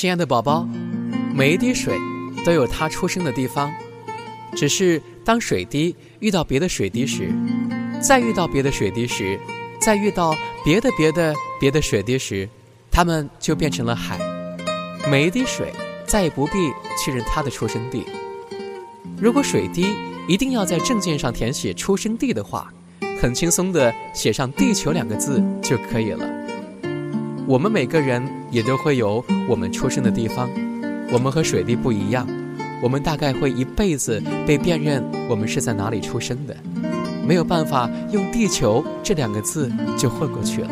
亲爱的宝宝，每一滴水都有它出生的地方，只是当水滴遇到别的水滴时，再遇到别的水滴时，再遇到别的别的别的水滴时，它们就变成了海。每一滴水再也不必确认它的出生地。如果水滴一定要在证件上填写出生地的话，很轻松的写上“地球”两个字就可以了。我们每个人也都会有我们出生的地方，我们和水滴不一样，我们大概会一辈子被辨认我们是在哪里出生的，没有办法用“地球”这两个字就混过去了。